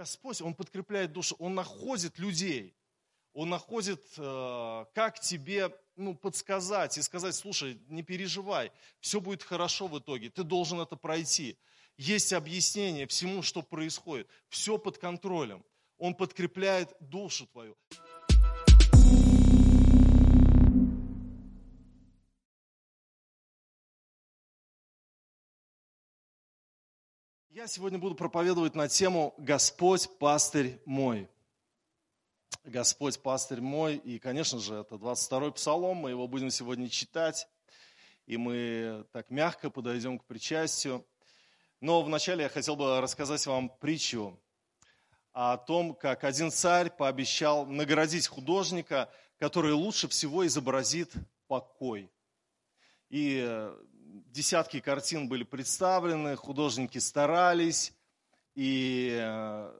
Господь, Он подкрепляет душу, Он находит людей, Он находит, э, как тебе ну, подсказать и сказать, слушай, не переживай, все будет хорошо в итоге, ты должен это пройти. Есть объяснение всему, что происходит, все под контролем. Он подкрепляет душу твою. Я сегодня буду проповедовать на тему «Господь, пастырь мой». Господь, пастырь мой. И, конечно же, это 22-й псалом, мы его будем сегодня читать. И мы так мягко подойдем к причастию. Но вначале я хотел бы рассказать вам притчу о том, как один царь пообещал наградить художника, который лучше всего изобразит покой. И десятки картин были представлены, художники старались, и э,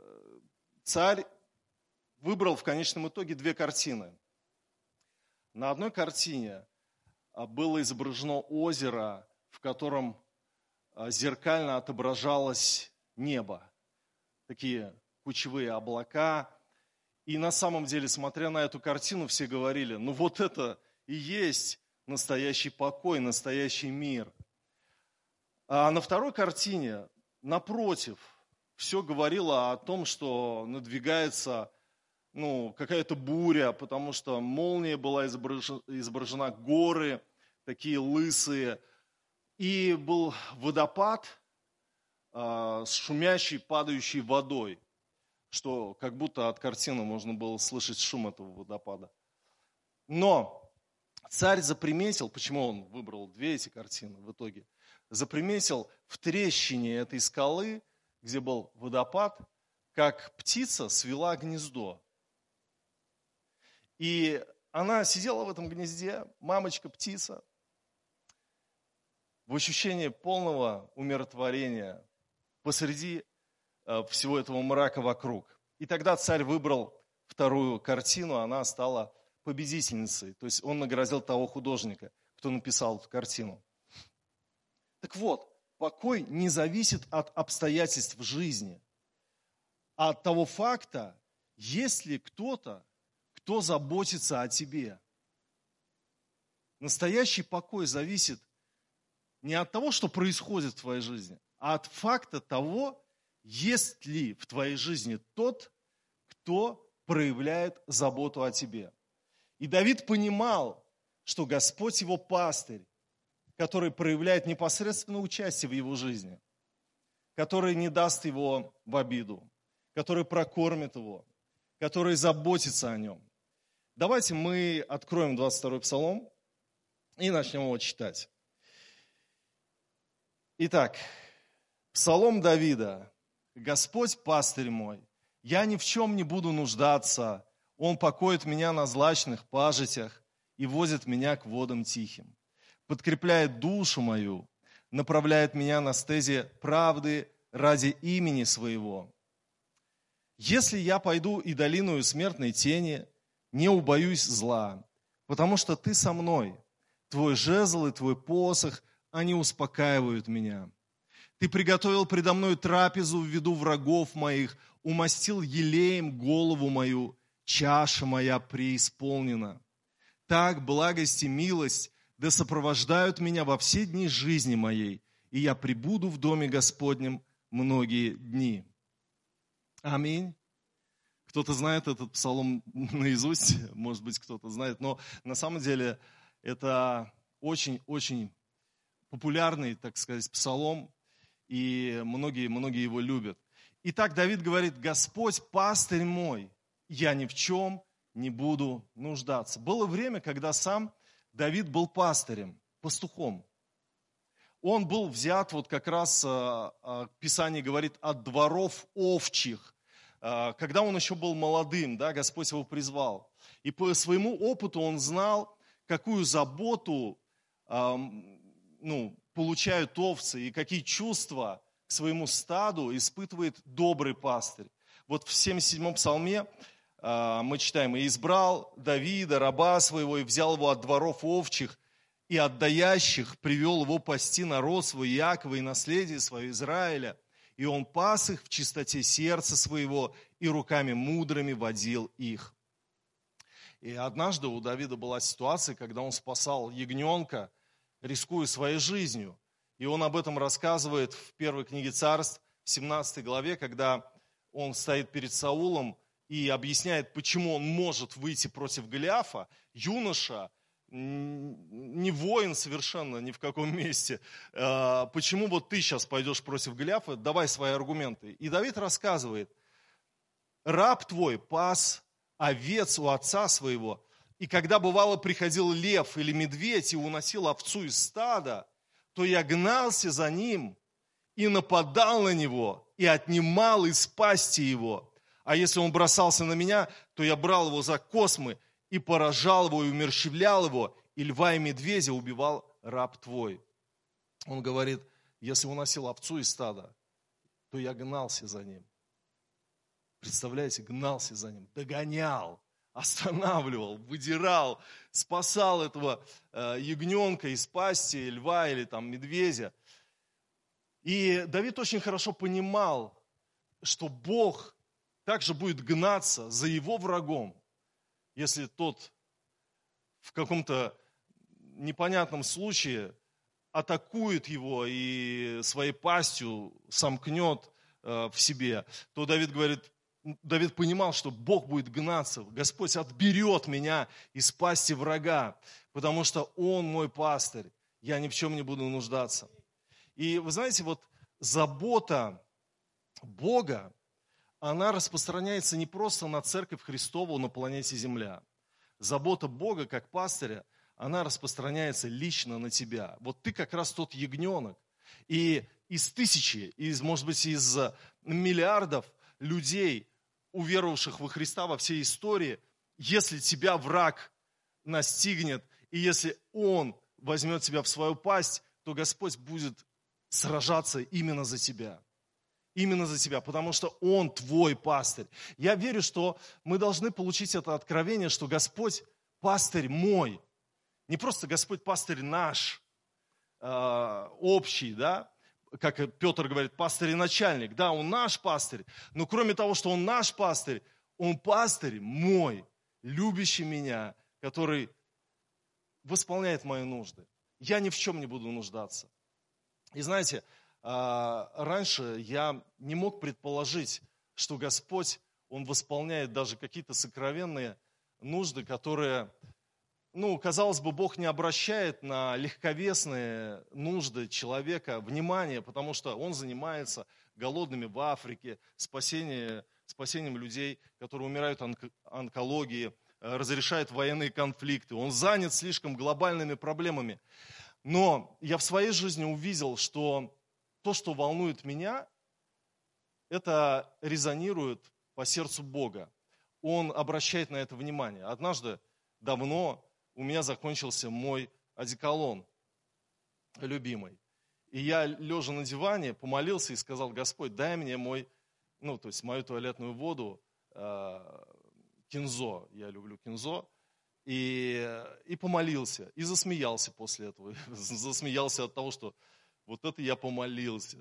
царь выбрал в конечном итоге две картины. На одной картине а, было изображено озеро, в котором а, зеркально отображалось небо. Такие кучевые облака. И на самом деле, смотря на эту картину, все говорили, ну вот это и есть настоящий покой, настоящий мир. А на второй картине, напротив, все говорило о том, что надвигается ну, какая-то буря, потому что молния была изображена, изображена горы, такие лысые, и был водопад э, с шумящей, падающей водой, что как будто от картины можно было слышать шум этого водопада. Но Царь заприметил, почему он выбрал две эти картины в итоге, заприметил в трещине этой скалы, где был водопад, как птица свела гнездо. И она сидела в этом гнезде, мамочка-птица, в ощущении полного умиротворения посреди э, всего этого мрака вокруг. И тогда царь выбрал вторую картину, она стала победительницей. То есть он наградил того художника, кто написал эту картину. Так вот, покой не зависит от обстоятельств в жизни, а от того факта, есть ли кто-то, кто заботится о тебе. Настоящий покой зависит не от того, что происходит в твоей жизни, а от факта того, есть ли в твоей жизни тот, кто проявляет заботу о тебе. И Давид понимал, что Господь его пастырь, который проявляет непосредственное участие в его жизни, который не даст его в обиду, который прокормит его, который заботится о нем. Давайте мы откроем 22-й псалом и начнем его читать. Итак, псалом Давида. «Господь пастырь мой, я ни в чем не буду нуждаться, он покоит меня на злачных пажитях и возит меня к водам тихим. Подкрепляет душу мою, направляет меня на стезе правды ради имени своего. Если я пойду и долиную смертной тени, не убоюсь зла, потому что ты со мной. Твой жезл и твой посох, они успокаивают меня. Ты приготовил предо мной трапезу в виду врагов моих, умастил елеем голову мою, чаша моя преисполнена. Так благость и милость да сопровождают меня во все дни жизни моей, и я пребуду в доме Господнем многие дни. Аминь. Кто-то знает этот псалом наизусть, может быть, кто-то знает, но на самом деле это очень-очень популярный, так сказать, псалом, и многие-многие его любят. Итак, Давид говорит, Господь пастырь мой, я ни в чем не буду нуждаться. Было время, когда сам Давид был пастырем, пастухом. Он был взят, вот как раз а, а, Писание говорит, от дворов овчих. А, когда он еще был молодым, да, Господь его призвал. И по своему опыту он знал, какую заботу ну, получают овцы и какие чувства к своему стаду испытывает добрый пастырь. Вот в 77-м псалме мы читаем, «И избрал Давида, раба своего, и взял его от дворов овчих, и от даящих привел его пасти народ свой Якова и наследие свое Израиля, и он пас их в чистоте сердца своего, и руками мудрыми водил их. И однажды у Давида была ситуация, когда он спасал ягненка, рискуя своей жизнью. И он об этом рассказывает в первой книге царств, в 17 главе, когда он стоит перед Саулом и объясняет, почему он может выйти против Голиафа. Юноша, не воин совершенно ни в каком месте. А, почему вот ты сейчас пойдешь против Голиафа? Давай свои аргументы. И Давид рассказывает, раб твой пас овец у отца своего, и когда бывало приходил лев или медведь и уносил овцу из стада, то я гнался за ним и нападал на него, и отнимал из пасти его. А если он бросался на меня, то я брал его за космы и поражал его, и умерщвлял его, и льва и медведя убивал раб твой. Он говорит, если уносил овцу из стада, то я гнался за ним. Представляете, гнался за ним, догонял, останавливал, выдирал, спасал этого э, ягненка из пасти льва или там медведя. И Давид очень хорошо понимал, что Бог также будет гнаться за его врагом, если тот в каком-то непонятном случае атакует его и своей пастью сомкнет э, в себе, то Давид говорит, Давид понимал, что Бог будет гнаться, Господь отберет меня из пасти врага, потому что Он мой пастырь, я ни в чем не буду нуждаться. И вы знаете, вот забота Бога, она распространяется не просто на церковь Христову на планете Земля. Забота Бога как пастыря, она распространяется лично на тебя. Вот ты как раз тот ягненок. И из тысячи, из, может быть, из миллиардов людей, уверовавших во Христа во всей истории, если тебя враг настигнет, и если он возьмет тебя в свою пасть, то Господь будет сражаться именно за тебя. Именно за тебя, потому что Он твой пастырь. Я верю, что мы должны получить это откровение, что Господь пастырь мой. Не просто Господь пастырь наш, э, общий, да, как Петр говорит, пастырь и начальник. Да, он наш пастырь, но кроме того, что он наш пастырь, он пастырь мой, любящий меня, который восполняет мои нужды. Я ни в чем не буду нуждаться. И знаете, раньше я не мог предположить, что Господь, Он восполняет даже какие-то сокровенные нужды, которые ну, казалось бы, Бог не обращает на легковесные нужды человека внимания, потому что он занимается голодными в Африке, спасением, спасением людей, которые умирают от онкологии, э, разрешает военные конфликты. Он занят слишком глобальными проблемами. Но я в своей жизни увидел, что то, что волнует меня, это резонирует по сердцу Бога. Он обращает на это внимание. Однажды, давно, у меня закончился мой одеколон любимый. И я, лежа на диване, помолился и сказал, Господь, дай мне мой, ну, то есть мою туалетную воду, э, кинзо, я люблю кинзо, и, и помолился, и засмеялся после этого. Засмеялся от того, что вот это я помолился.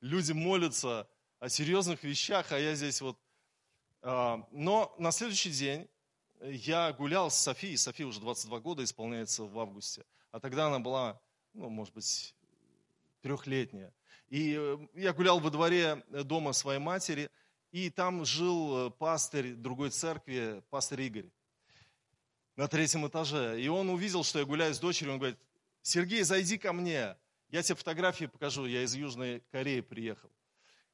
Люди молятся о серьезных вещах, а я здесь вот... Э, но на следующий день я гулял с Софией, София уже 22 года исполняется в августе, а тогда она была, ну, может быть, трехлетняя. И э, я гулял во дворе дома своей матери, и там жил э, пастырь другой церкви, пастырь Игорь, на третьем этаже. И он увидел, что я гуляю с дочерью, он говорит, Сергей, зайди ко мне, я тебе фотографии покажу, я из Южной Кореи приехал.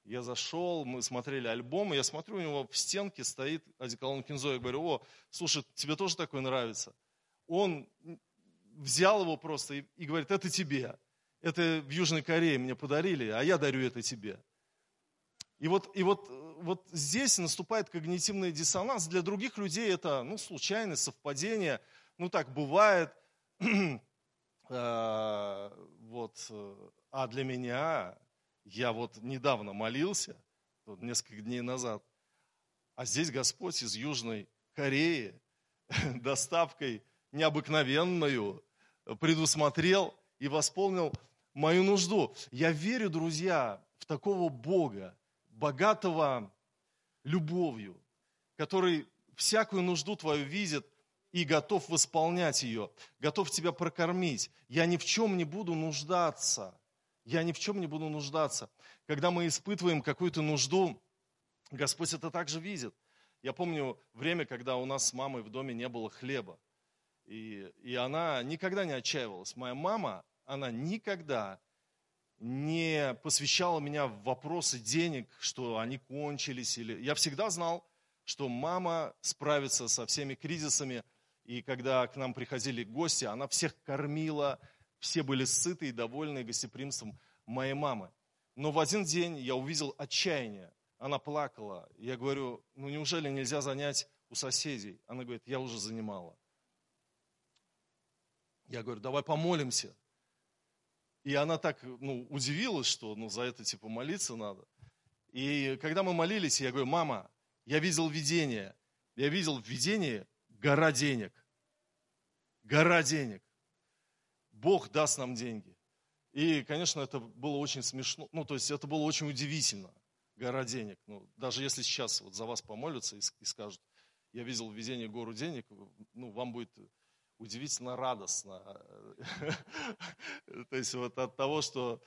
Я зашел, мы смотрели альбом, и я смотрю, у него в стенке стоит одеколон Кинзо. Я говорю, о, слушай, тебе тоже такой нравится? Он взял его просто и, и говорит, это тебе. Это в Южной Корее мне подарили, а я дарю это тебе. И вот, и вот, вот здесь наступает когнитивный диссонанс. Для других людей это ну, случайность, совпадение. Ну так бывает. А, вот. А для меня я вот недавно молился, вот несколько дней назад, а здесь Господь из Южной Кореи доставкой необыкновенную предусмотрел и восполнил мою нужду. Я верю, друзья, в такого Бога, богатого любовью, который всякую нужду твою видит и готов восполнять ее, готов тебя прокормить. Я ни в чем не буду нуждаться. Я ни в чем не буду нуждаться. Когда мы испытываем какую-то нужду, Господь это также видит. Я помню время, когда у нас с мамой в доме не было хлеба. И, и она никогда не отчаивалась. Моя мама, она никогда не посвящала меня в вопросы денег, что они кончились. Или... Я всегда знал, что мама справится со всеми кризисами. И когда к нам приходили гости, она всех кормила, все были сыты и довольны гостеприимством моей мамы. Но в один день я увидел отчаяние. Она плакала. Я говорю, ну неужели нельзя занять у соседей? Она говорит, я уже занимала. Я говорю, давай помолимся. И она так ну, удивилась, что ну, за это типа молиться надо. И когда мы молились, я говорю, мама, я видел видение. Я видел в видении гора денег. Гора денег. Бог даст нам деньги. И, конечно, это было очень смешно. Ну, то есть это было очень удивительно. Гора денег. Ну, даже если сейчас вот за вас помолятся и, и скажут, я видел в видении гору денег, ну, вам будет удивительно радостно. То есть вот от того, что,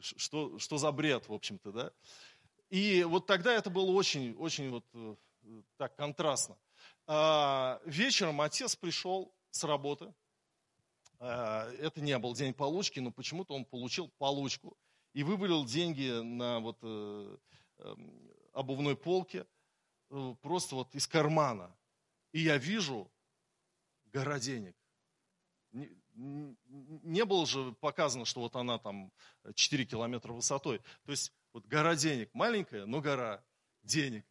что, что за бред, в общем-то, да. И вот тогда это было очень, очень вот э, так контрастно. А, вечером отец пришел с работы. А, это не был день получки, но почему-то он получил получку и вывалил деньги на вот э, эм, обувной полке э, просто вот из кармана. И я вижу, гора денег. Не, было же показано, что вот она там 4 километра высотой. То есть вот гора денег, маленькая, но гора денег.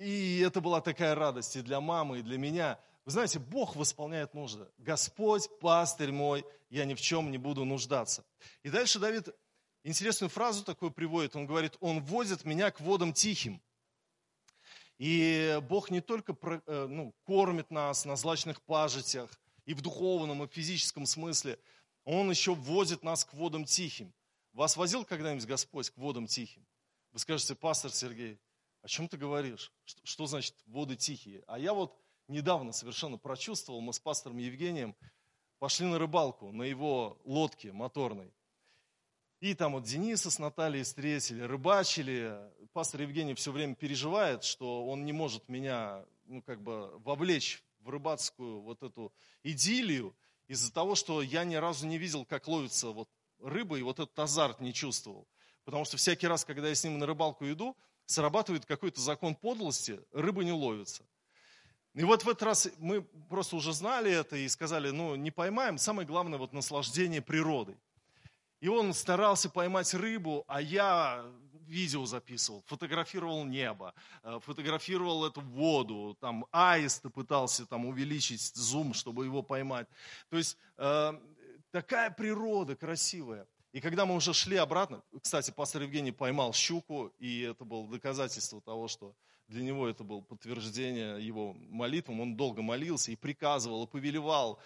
И это была такая радость и для мамы, и для меня. Вы знаете, Бог восполняет нужды. Господь, пастырь мой, я ни в чем не буду нуждаться. И дальше Давид интересную фразу такую приводит. Он говорит, он возит меня к водам тихим. И Бог не только э, ну, кормит нас на злачных пажитях, и в духовном, и в физическом смысле, Он еще вводит нас к водам тихим. Вас возил когда-нибудь Господь к водам тихим? Вы скажете, пастор Сергей, о чем ты говоришь? Что, что значит воды тихие? А я вот недавно совершенно прочувствовал, мы с пастором Евгением пошли на рыбалку на его лодке моторной. И там вот Дениса с Натальей встретили, рыбачили. Пастор Евгений все время переживает, что он не может меня, ну, как бы вовлечь в рыбацкую вот эту идиллию из-за того, что я ни разу не видел, как ловится вот рыба, и вот этот азарт не чувствовал. Потому что всякий раз, когда я с ним на рыбалку иду, срабатывает какой-то закон подлости, рыба не ловится. И вот в этот раз мы просто уже знали это и сказали, ну, не поймаем, самое главное вот наслаждение природой. И он старался поймать рыбу, а я видео записывал, фотографировал небо, э, фотографировал эту воду, там аиста пытался там увеличить зум, чтобы его поймать. То есть э, такая природа красивая. И когда мы уже шли обратно, кстати, пастор Евгений поймал щуку, и это было доказательство того, что для него это было подтверждение его молитвам. Он долго молился и приказывал, и повелевал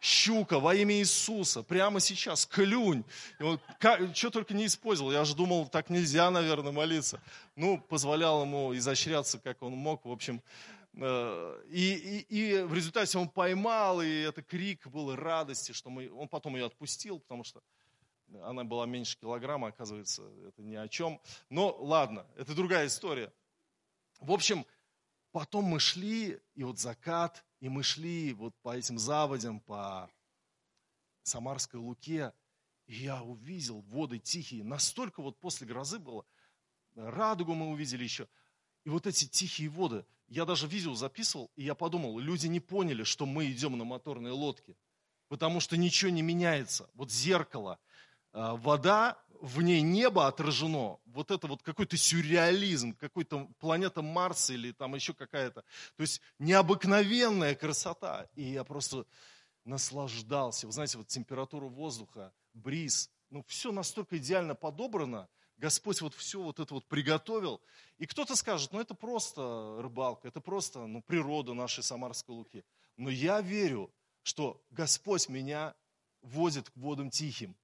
щука во имя Иисуса, прямо сейчас, клюнь. И он, как, что только не использовал. Я же думал, так нельзя, наверное, молиться. Ну, позволял ему изощряться, как он мог. В общем, э, и, и, и в результате он поймал, и это крик был радости, что мы, он потом ее отпустил, потому что она была меньше килограмма, оказывается, это ни о чем. Но ладно, это другая история. В общем, потом мы шли, и вот закат, и мы шли вот по этим заводям, по Самарской Луке, и я увидел воды тихие. Настолько вот после грозы было. Радугу мы увидели еще. И вот эти тихие воды. Я даже видео записывал, и я подумал, люди не поняли, что мы идем на моторной лодке. Потому что ничего не меняется. Вот зеркало, вода, в ней небо отражено, вот это вот какой-то сюрреализм, какой-то планета Марс или там еще какая-то. То есть необыкновенная красота. И я просто наслаждался. Вы знаете, вот температура воздуха, бриз, ну все настолько идеально подобрано, Господь вот все вот это вот приготовил. И кто-то скажет, ну это просто рыбалка, это просто ну, природа нашей Самарской Луки. Но я верю, что Господь меня водит к водам тихим.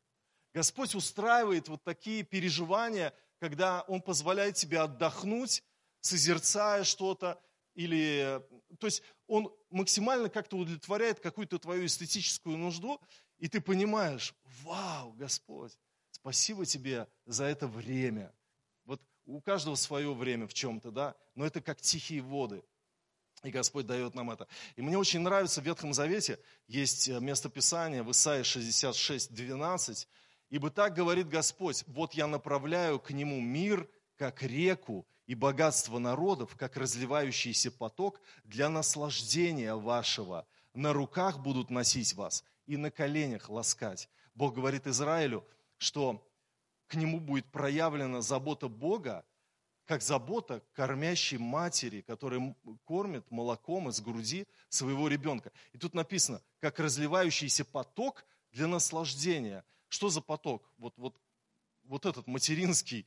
Господь устраивает вот такие переживания, когда Он позволяет тебе отдохнуть, созерцая что-то, или, то есть Он максимально как-то удовлетворяет какую-то твою эстетическую нужду, и ты понимаешь, вау, Господь, спасибо тебе за это время. Вот у каждого свое время в чем-то, да, но это как тихие воды. И Господь дает нам это. И мне очень нравится в Ветхом Завете, есть э, местописание в Исаии 66, 12. «Ибо так говорит Господь, вот я направляю к нему мир, как реку, и богатство народов, как разливающийся поток для наслаждения вашего. На руках будут носить вас и на коленях ласкать». Бог говорит Израилю, что к нему будет проявлена забота Бога, как забота кормящей матери, которая кормит молоком из груди своего ребенка. И тут написано, как разливающийся поток для наслаждения. Что за поток? Вот, вот, вот этот материнский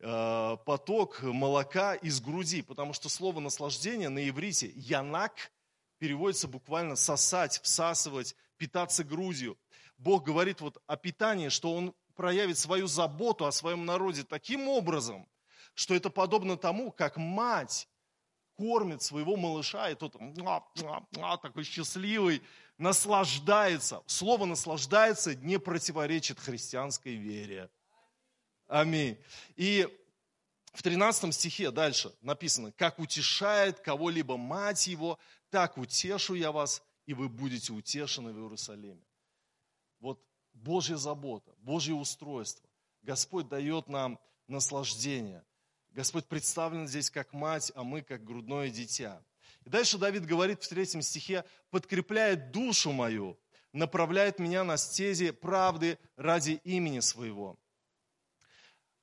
э, поток молока из груди, потому что слово наслаждение на иврите янак переводится буквально сосать, всасывать, питаться грудью. Бог говорит вот о питании, что Он проявит свою заботу о своем народе таким образом, что это подобно тому, как мать кормит своего малыша, и тот такой счастливый, наслаждается. Слово «наслаждается» не противоречит христианской вере. Аминь. И в 13 стихе дальше написано, «Как утешает кого-либо мать его, так утешу я вас, и вы будете утешены в Иерусалиме». Вот Божья забота, Божье устройство. Господь дает нам наслаждение. Господь представлен здесь как мать, а мы как грудное дитя. И дальше Давид говорит в третьем стихе, подкрепляет душу мою, направляет меня на стези правды ради имени своего.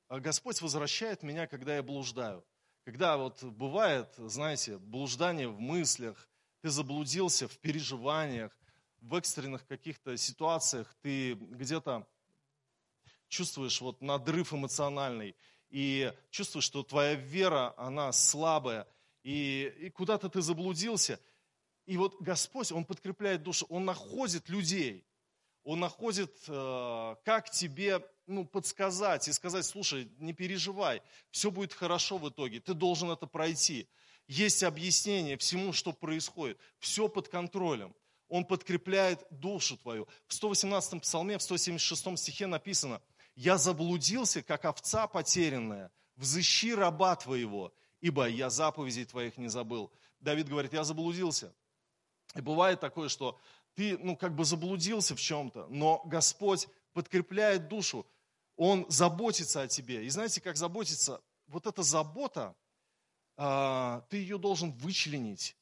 А Господь возвращает меня, когда я блуждаю. Когда вот бывает, знаете, блуждание в мыслях, ты заблудился в переживаниях, в экстренных каких-то ситуациях, ты где-то чувствуешь вот надрыв эмоциональный, и чувствуешь, что твоя вера, она слабая, и, и куда-то ты заблудился. И вот Господь, Он подкрепляет душу, Он находит людей, Он находит, э, как тебе ну, подсказать и сказать, слушай, не переживай, все будет хорошо в итоге, ты должен это пройти. Есть объяснение всему, что происходит, все под контролем. Он подкрепляет душу твою. В 118-м псалме, в 176 стихе написано – я заблудился, как овца потерянная, взыщи раба твоего, ибо я заповедей твоих не забыл. Давид говорит, я заблудился. И бывает такое, что ты, ну, как бы заблудился в чем-то, но Господь подкрепляет душу, Он заботится о тебе. И знаете, как заботиться? Вот эта забота, а, ты ее должен вычленить,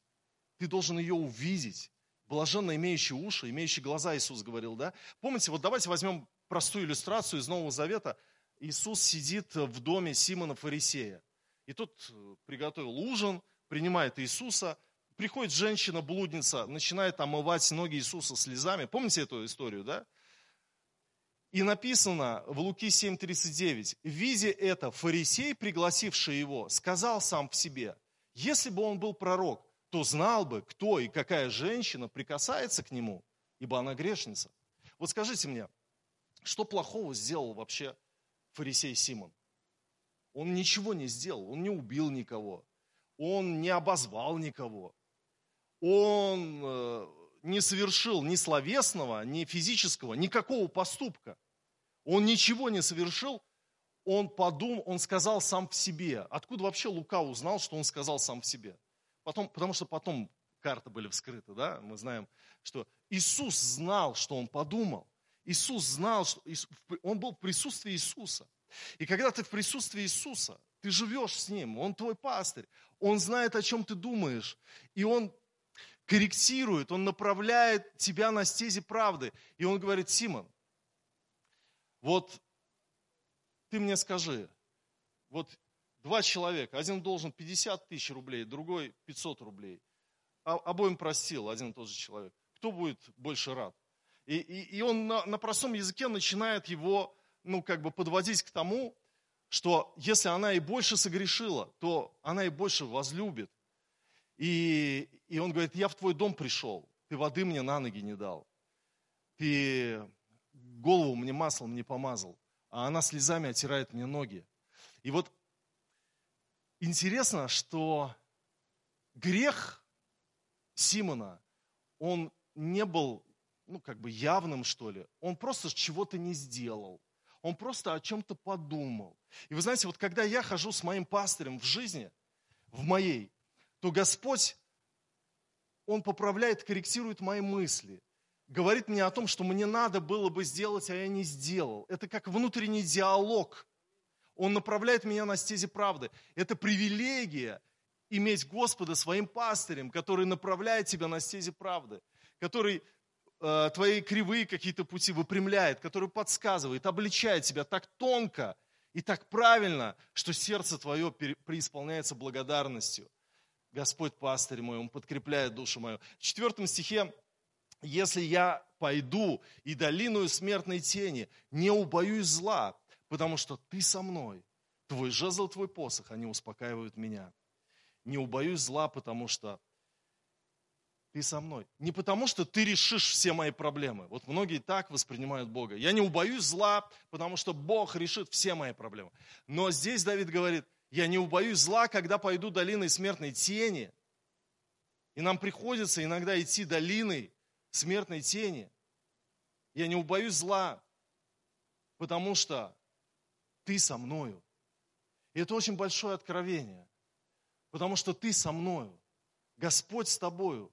ты должен ее увидеть. Блаженно имеющий уши, имеющий глаза, Иисус говорил, да? Помните, вот давайте возьмем простую иллюстрацию из Нового Завета. Иисус сидит в доме Симона Фарисея. И тот э, приготовил ужин, принимает Иисуса. Приходит женщина-блудница, начинает омывать ноги Иисуса слезами. Помните эту историю, да? И написано в Луки 7:39, видя это, фарисей, пригласивший его, сказал сам в себе, если бы он был пророк, то знал бы, кто и какая женщина прикасается к нему, ибо она грешница. Вот скажите мне, что плохого сделал вообще фарисей Симон? Он ничего не сделал, он не убил никого, он не обозвал никого, он э, не совершил ни словесного, ни физического, никакого поступка. Он ничего не совершил, он подумал, он сказал сам в себе. Откуда вообще Лука узнал, что он сказал сам в себе? Потом, потому что потом карты были вскрыты, да, мы знаем, что Иисус знал, что он подумал. Иисус знал, что он был в присутствии Иисуса. И когда ты в присутствии Иисуса, ты живешь с Ним, Он твой пастырь, Он знает, о чем ты думаешь, и Он корректирует, Он направляет тебя на стези правды. И Он говорит, Симон, вот ты мне скажи, вот два человека, один должен 50 тысяч рублей, другой 500 рублей. А, обоим простил один и тот же человек. Кто будет больше рад? И, и, и он на, на простом языке начинает его, ну, как бы подводить к тому, что если она и больше согрешила, то она и больше возлюбит. И, и он говорит, я в твой дом пришел, ты воды мне на ноги не дал. Ты голову мне маслом не помазал, а она слезами оттирает мне ноги. И вот интересно, что грех Симона, он не был, ну, как бы явным, что ли. Он просто чего-то не сделал. Он просто о чем-то подумал. И вы знаете, вот когда я хожу с моим пастырем в жизни, в моей, то Господь, Он поправляет, корректирует мои мысли. Говорит мне о том, что мне надо было бы сделать, а я не сделал. Это как внутренний диалог. Он направляет меня на стези правды. Это привилегия иметь Господа своим пастырем, который направляет тебя на стези правды, который э, твои кривые какие-то пути выпрямляет, который подсказывает, обличает тебя так тонко и так правильно, что сердце твое преисполняется благодарностью. Господь пастырь мой, Он подкрепляет душу мою. В четвертом стихе, если я пойду и долиную смертной тени, не убоюсь зла, потому что ты со мной. Твой жезл, твой посох, они успокаивают меня не убоюсь зла, потому что ты со мной. Не потому, что ты решишь все мои проблемы. Вот многие так воспринимают Бога. Я не убоюсь зла, потому что Бог решит все мои проблемы. Но здесь Давид говорит, я не убоюсь зла, когда пойду долиной смертной тени. И нам приходится иногда идти долиной смертной тени. Я не убоюсь зла, потому что ты со мною. И это очень большое откровение потому что ты со мною. Господь с тобою.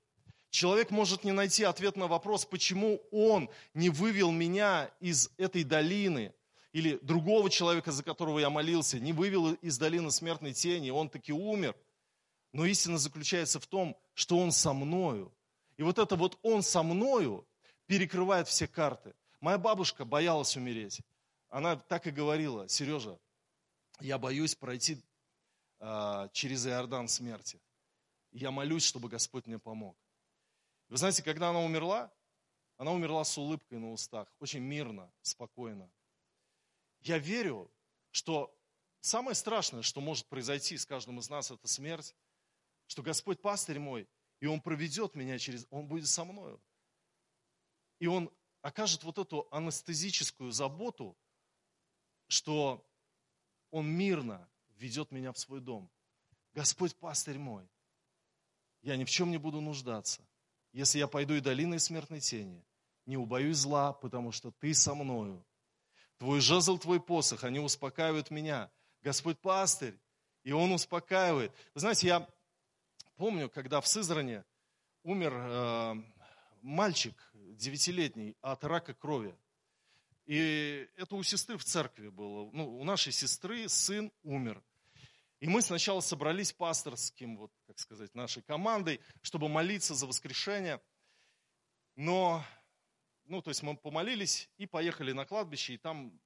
Человек может не найти ответ на вопрос, почему он не вывел меня из этой долины, или другого человека, за которого я молился, не вывел из долины смертной тени, он таки умер. Но истина заключается в том, что он со мною. И вот это вот он со мною перекрывает все карты. Моя бабушка боялась умереть. Она так и говорила, Сережа, я боюсь пройти а, через Иордан смерти. я молюсь, чтобы Господь мне помог. Вы знаете, когда она умерла, она умерла с улыбкой на устах, очень мирно, спокойно. Я верю, что самое страшное, что может произойти с каждым из нас, это смерть, что Господь пастырь мой, и Он проведет меня через, Он будет со мною. И Он окажет вот эту анестезическую заботу, что Он мирно ведет меня в свой дом. Господь пастырь мой, я ни в чем не буду нуждаться. Если я пойду и долиной смертной тени, не убоюсь зла, потому что ты со мною. Твой жезл, твой посох, они успокаивают меня. Господь пастырь, и он успокаивает. Вы знаете, я помню, когда в Сызране умер э, мальчик девятилетний от рака крови. И это у сестры в церкви было. Ну, у нашей сестры сын умер. И мы сначала собрались пасторским, вот, как сказать, нашей командой, чтобы молиться за воскрешение. Но, ну, то есть мы помолились и поехали на кладбище, и там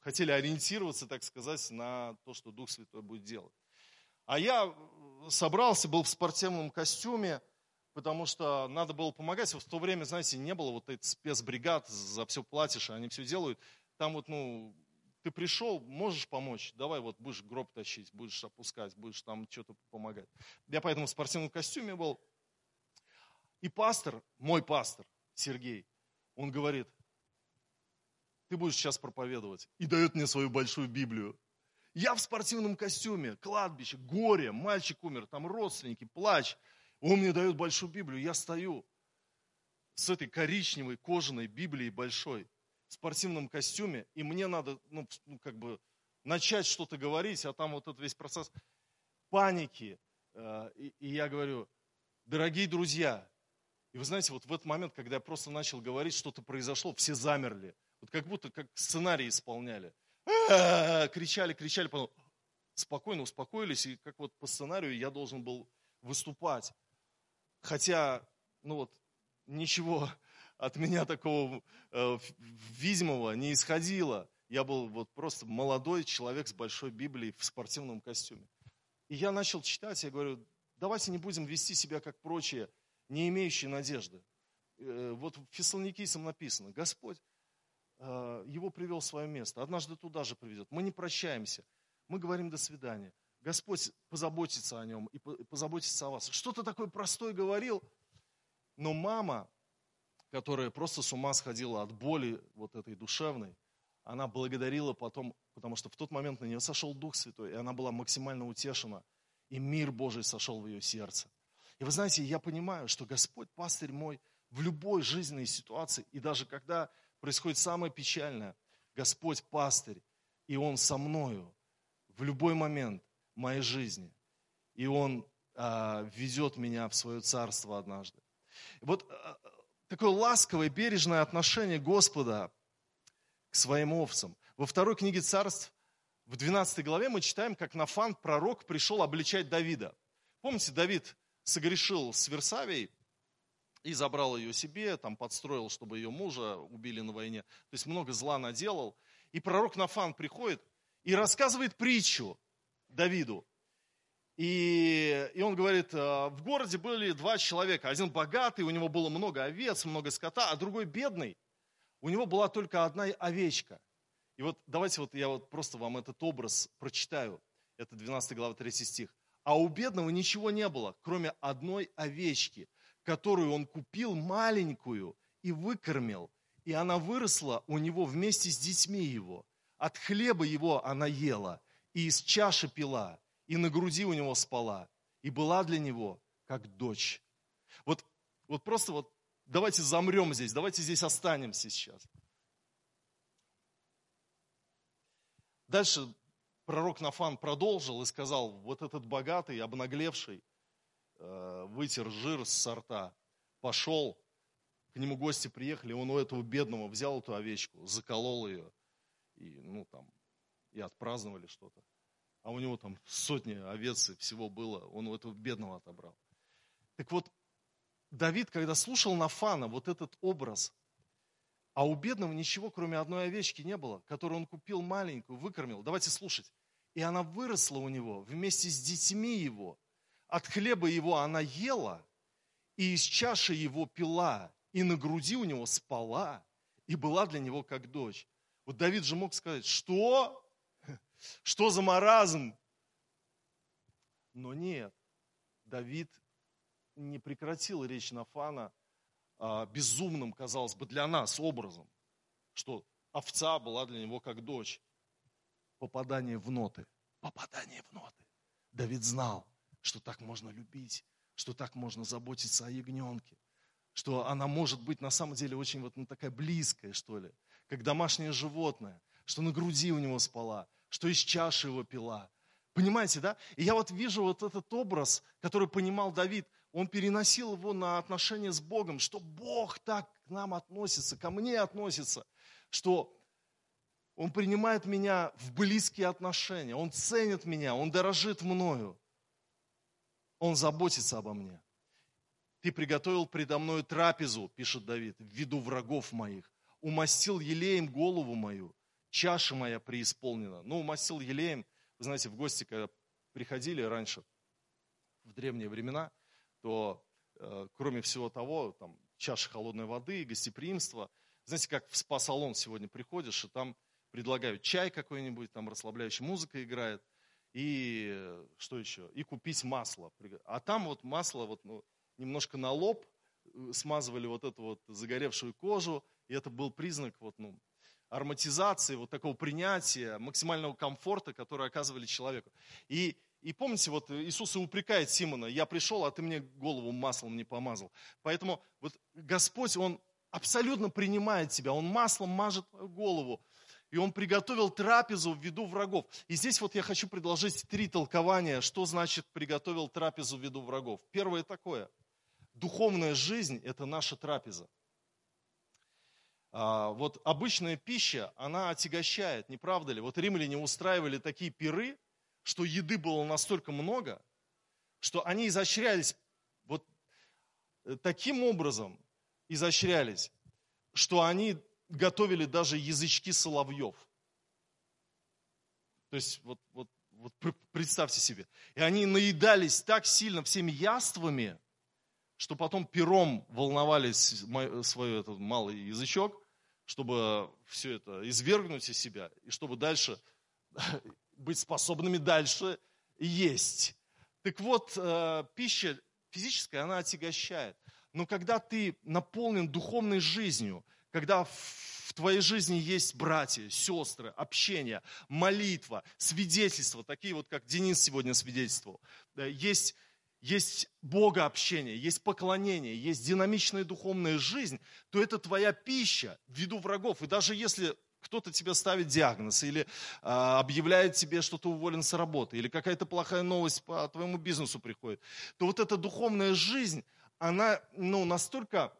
хотели ориентироваться, так сказать, на то, что Дух Святой будет делать. А я собрался, был в спортивном костюме, потому что надо было помогать. В то время, знаете, не было вот этих спецбригад, за все платишь, они все делают. Там вот, ну, ты пришел, можешь помочь, давай вот будешь гроб тащить, будешь опускать, будешь там что-то помогать. Я поэтому в спортивном костюме был. И пастор, мой пастор, Сергей, он говорит, ты будешь сейчас проповедовать. И дает мне свою большую Библию. Я в спортивном костюме, кладбище, горе, мальчик умер, там родственники, плач. Он мне дает большую Библию, я стою с этой коричневой кожаной Библией большой, спортивном костюме, и мне надо, ну, ну как бы, начать что-то говорить, а там вот этот весь процесс паники. Э, и, я говорю, дорогие друзья, и вы знаете, вот в этот момент, когда я просто начал говорить, что-то произошло, все замерли. Вот как будто как сценарий исполняли. Кричали, кричали, потом спокойно успокоились, и как вот по сценарию я должен был выступать. Хотя, ну вот, ничего от меня такого э, видимого не исходило. Я был вот просто молодой человек с большой Библией в спортивном костюме. И я начал читать, я говорю, давайте не будем вести себя как прочие, не имеющие надежды. Э, вот в Фессалоникийцам написано, Господь э, его привел в свое место, однажды туда же приведет. Мы не прощаемся, мы говорим до свидания. Господь позаботится о нем и позаботится о вас. Что-то такое простое говорил, но мама которая просто с ума сходила от боли вот этой душевной, она благодарила потом, потому что в тот момент на нее сошел Дух Святой, и она была максимально утешена, и мир Божий сошел в ее сердце. И вы знаете, я понимаю, что Господь, пастырь мой, в любой жизненной ситуации, и даже когда происходит самое печальное, Господь пастырь, и Он со мною в любой момент моей жизни. И Он а, ведет меня в свое царство однажды. Вот а, такое ласковое, бережное отношение Господа к своим овцам. Во второй книге царств, в 12 главе мы читаем, как Нафан, пророк, пришел обличать Давида. Помните, Давид согрешил с Версавией и забрал ее себе, там подстроил, чтобы ее мужа убили на войне. То есть много зла наделал. И пророк Нафан приходит и рассказывает притчу Давиду. И, и он говорит, «А, в городе были два человека. Один богатый, у него было много овец, много скота, а другой бедный. У него была только одна овечка. И вот давайте вот я вот просто вам этот образ прочитаю. Это 12 глава 3 стих. А у бедного ничего не было, кроме одной овечки, которую он купил маленькую и выкормил. И она выросла у него вместе с детьми его. От хлеба его она ела, и из чаши пила и на груди у него спала, и была для него как дочь. Вот, вот просто вот давайте замрем здесь, давайте здесь останемся сейчас. Дальше пророк Нафан продолжил и сказал, вот этот богатый, обнаглевший, э, вытер жир с сорта, пошел, к нему гости приехали, он у этого бедного взял эту овечку, заколол ее, и, ну, там, и отпраздновали что-то а у него там сотни овец и всего было, он у этого бедного отобрал. Так вот, Давид, когда слушал Нафана, вот этот образ, а у бедного ничего, кроме одной овечки, не было, которую он купил маленькую, выкормил. Давайте слушать. И она выросла у него вместе с детьми его. От хлеба его она ела, и из чаши его пила, и на груди у него спала, и была для него как дочь. Вот Давид же мог сказать, что? Что за маразм? Но нет, Давид не прекратил речь Нафана а, безумным, казалось бы, для нас образом, что овца была для него как дочь. Попадание в ноты. Попадание в ноты. Давид знал, что так можно любить, что так можно заботиться о ягненке, что она может быть на самом деле очень вот ну, такая близкая, что ли, как домашнее животное, что на груди у него спала, что из чаши его пила. Понимаете, да? И я вот вижу вот этот образ, который понимал Давид, он переносил его на отношения с Богом, что Бог так к нам относится, ко мне относится, что он принимает меня в близкие отношения, он ценит меня, он дорожит мною, он заботится обо мне. Ты приготовил предо мною трапезу, пишет Давид, в виду врагов моих, умастил елеем голову мою, чаша моя преисполнена. Ну, мастил елеем, вы знаете, в гости, когда приходили раньше, в древние времена, то э, кроме всего того, там, чаша холодной воды, гостеприимство, знаете, как в спа-салон сегодня приходишь, и там предлагают чай какой-нибудь, там расслабляющая музыка играет, и э, что еще? И купить масло. А там вот масло вот, ну, немножко на лоб, э, смазывали вот эту вот загоревшую кожу, и это был признак вот, ну, ароматизации, вот такого принятия, максимального комфорта, который оказывали человеку. И, и помните, вот Иисус и упрекает Симона, я пришел, а ты мне голову маслом не помазал. Поэтому вот Господь, Он абсолютно принимает тебя, Он маслом мажет твою голову. И он приготовил трапезу в виду врагов. И здесь вот я хочу предложить три толкования, что значит приготовил трапезу в виду врагов. Первое такое. Духовная жизнь – это наша трапеза. А, вот обычная пища, она отягощает, не правда ли? Вот римляне устраивали такие пиры, что еды было настолько много, что они изощрялись вот э, таким образом, изощрялись, что они готовили даже язычки соловьев. То есть вот, вот, вот представьте себе. И они наедались так сильно всеми яствами, что потом пером волновались свой этот малый язычок, чтобы все это извергнуть из себя, и чтобы дальше быть способными дальше есть. Так вот, э, пища физическая, она отягощает. Но когда ты наполнен духовной жизнью, когда в твоей жизни есть братья, сестры, общение, молитва, свидетельство, такие вот, как Денис сегодня свидетельствовал, есть, есть Бога общение, есть поклонение, есть динамичная духовная жизнь, то это твоя пища в виду врагов. И даже если кто-то тебе ставит диагноз или а, объявляет тебе, что ты уволен с работы, или какая-то плохая новость по твоему бизнесу приходит, то вот эта духовная жизнь, она ну, настолько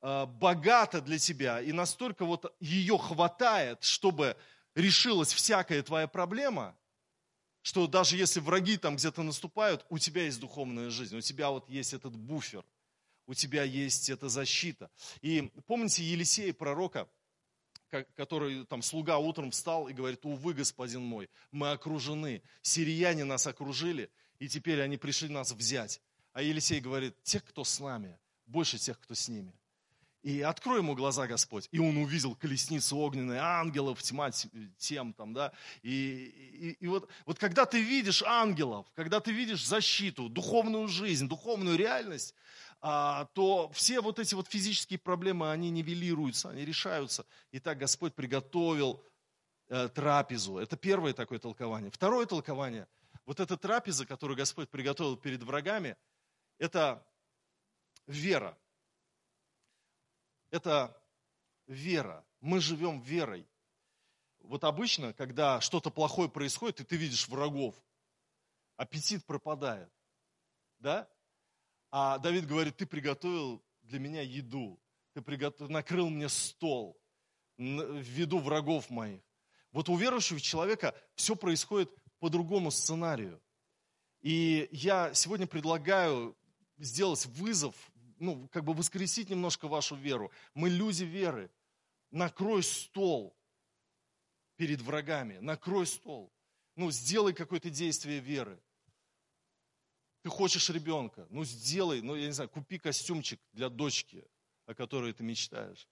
а, богата для тебя и настолько вот ее хватает, чтобы решилась всякая твоя проблема, что даже если враги там где-то наступают, у тебя есть духовная жизнь, у тебя вот есть этот буфер, у тебя есть эта защита. И помните Елисея, пророка, который там слуга утром встал и говорит, увы, господин мой, мы окружены, сирияне нас окружили, и теперь они пришли нас взять. А Елисей говорит, тех, кто с нами, больше тех, кто с ними. И открой ему глаза Господь. И он увидел колесницу огненной, ангелов, тьма тем там, да. И, и, и вот, вот когда ты видишь ангелов, когда ты видишь защиту, духовную жизнь, духовную реальность, а, то все вот эти вот физические проблемы, они нивелируются, они решаются. И так Господь приготовил э, трапезу. Это первое такое толкование. Второе толкование. Вот эта трапеза, которую Господь приготовил перед врагами, это вера. Это вера. Мы живем верой. Вот обычно, когда что-то плохое происходит, и ты видишь врагов, аппетит пропадает. Да? А Давид говорит, ты приготовил для меня еду, ты приготовил, накрыл мне стол в виду врагов моих. Вот у верующего человека все происходит по другому сценарию. И я сегодня предлагаю сделать вызов, ну, как бы воскресить немножко вашу веру. Мы люди веры. Накрой стол перед врагами, накрой стол. Ну, сделай какое-то действие веры. Ты хочешь ребенка, ну сделай, ну я не знаю, купи костюмчик для дочки, о которой ты мечтаешь.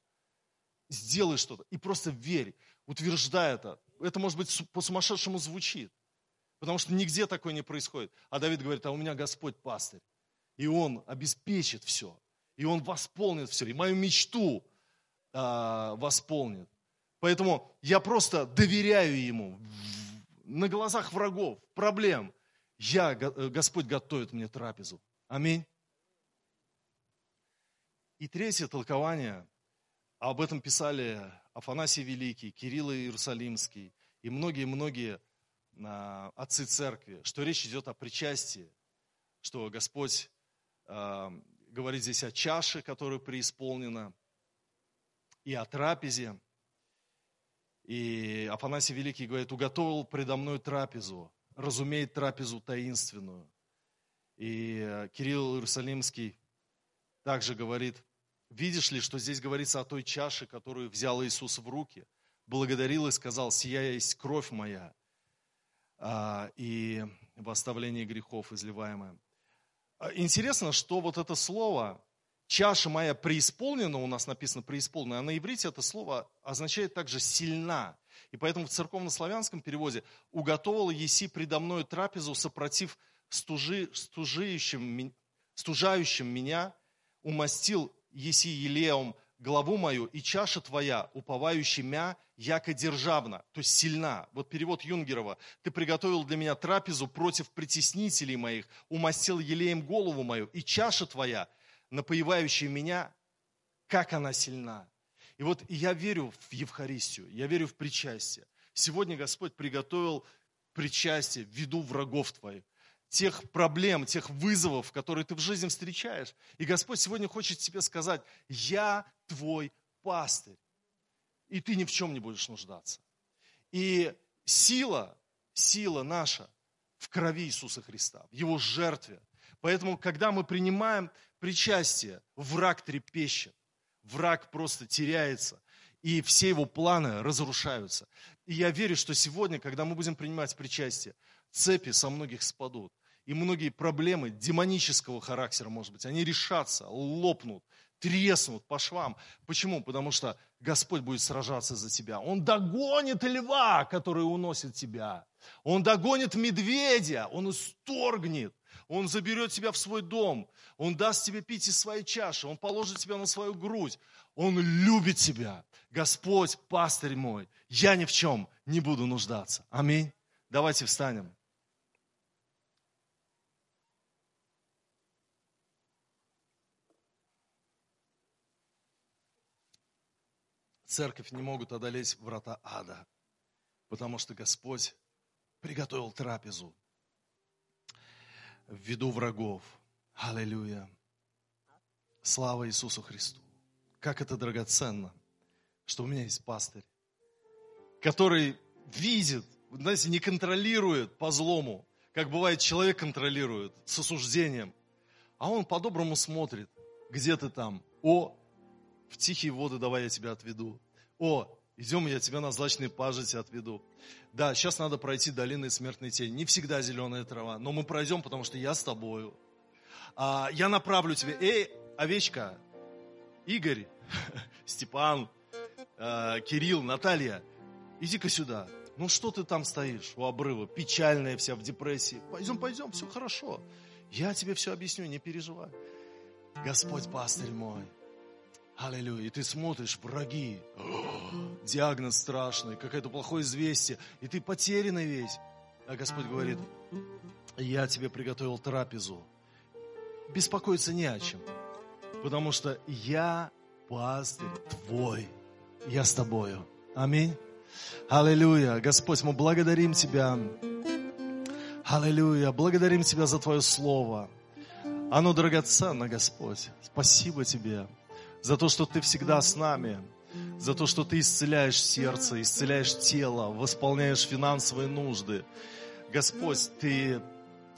Сделай что-то и просто верь, утверждай это. Это, может быть, по-сумасшедшему звучит, потому что нигде такое не происходит. А Давид говорит, а у меня Господь пастырь, и Он обеспечит все, и Он восполнит все, и мою мечту а, восполнит. Поэтому я просто доверяю Ему на глазах врагов, проблем я, э, Господь готовит мне трапезу. Аминь. И третье толкование, об этом писали Афанасий Великий, Кирилл Иерусалимский и многие-многие а, отцы церкви, что речь идет о причастии, что Господь э, говорит здесь о чаше, которая преисполнена, и о трапезе. И Афанасий Великий говорит, уготовил предо мной трапезу, разумеет трапезу таинственную. И э, Кирилл Иерусалимский также говорит, видишь ли, что здесь говорится о той чаше, которую взял Иисус в руки, благодарил и сказал, сия есть кровь моя, а, и в оставлении грехов изливаемая. А, интересно, что вот это слово чаша моя преисполнена, у нас написано преисполнена, а на иврите это слово означает также сильна. И поэтому в церковно-славянском переводе «уготовила еси предо мною трапезу, сопротив стужи, стужающим, стужающим меня, умастил еси елеум главу мою, и чаша твоя, уповающий мя, яко державна, то есть сильна. Вот перевод Юнгерова. Ты приготовил для меня трапезу против притеснителей моих, умастил елеем голову мою, и чаша твоя, напоивающая меня, как она сильна. И вот я верю в Евхаристию, я верю в причастие. Сегодня Господь приготовил причастие в виду врагов твоих, тех проблем, тех вызовов, которые ты в жизни встречаешь. И Господь сегодня хочет тебе сказать, я твой пастырь, и ты ни в чем не будешь нуждаться. И сила, сила наша в крови Иисуса Христа, в Его жертве. Поэтому, когда мы принимаем причастие, враг трепещет враг просто теряется, и все его планы разрушаются. И я верю, что сегодня, когда мы будем принимать причастие, цепи со многих спадут. И многие проблемы демонического характера, может быть, они решатся, лопнут, треснут по швам. Почему? Потому что Господь будет сражаться за тебя. Он догонит льва, который уносит тебя. Он догонит медведя, он исторгнет. Он заберет тебя в свой дом. Он даст тебе пить из своей чаши. Он положит тебя на свою грудь. Он любит тебя. Господь, пастырь мой, я ни в чем не буду нуждаться. Аминь. Давайте встанем. Церковь не могут одолеть врата ада, потому что Господь приготовил трапезу в виду врагов. Аллилуйя. Слава Иисусу Христу. Как это драгоценно, что у меня есть пастырь, который видит, знаете, не контролирует по злому, как бывает человек контролирует с осуждением, а он по-доброму смотрит, где ты там, о, в тихие воды давай я тебя отведу, о, идем, я тебя на злачные пажити отведу. Да, сейчас надо пройти долины смертной тени. Не всегда зеленая трава, но мы пройдем, потому что я с тобою. А, я направлю тебя. Эй, овечка, Игорь, Степан, э, Кирилл, Наталья, иди-ка сюда. Ну что ты там стоишь у обрыва, печальная вся в депрессии? Пойдем, пойдем, все хорошо. Я тебе все объясню, не переживай. Господь пастырь мой, Аллилуйя. И ты смотришь, враги, диагноз страшный, какое-то плохое известие, и ты потерянный весь. А Господь говорит, я тебе приготовил трапезу. Беспокоиться не о чем, потому что я пастырь твой, я с тобою. Аминь. Аллилуйя. Господь, мы благодарим Тебя. Аллилуйя. Благодарим Тебя за Твое Слово. Оно драгоценно, Господь. Спасибо Тебе за то, что Ты всегда с нами, за то, что Ты исцеляешь сердце, исцеляешь тело, восполняешь финансовые нужды. Господь, Ты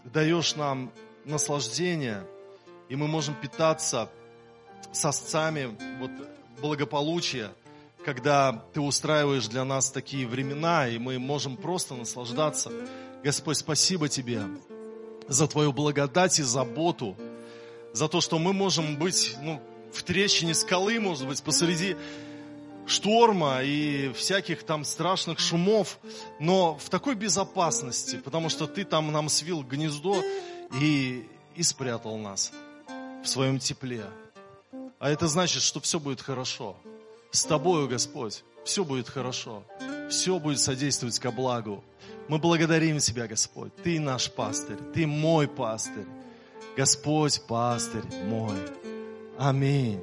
даешь нам наслаждение, и мы можем питаться сосцами вот, благополучия, когда Ты устраиваешь для нас такие времена, и мы можем просто наслаждаться. Господь, спасибо Тебе за Твою благодать и заботу, за то, что мы можем быть ну, в трещине скалы, может быть, посреди шторма и всяких там страшных шумов, но в такой безопасности, потому что ты там нам свил гнездо и, и спрятал нас в своем тепле. А это значит, что все будет хорошо. С тобою, Господь, все будет хорошо. Все будет содействовать ко благу. Мы благодарим Тебя, Господь. Ты наш пастырь, Ты мой пастырь. Господь, пастырь мой. 아멘.